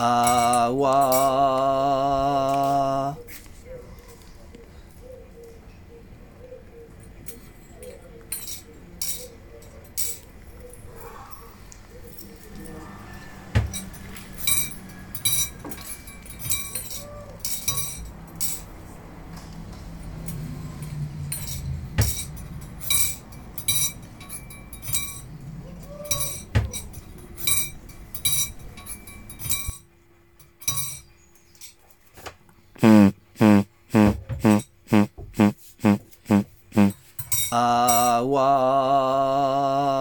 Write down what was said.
I was. Wow.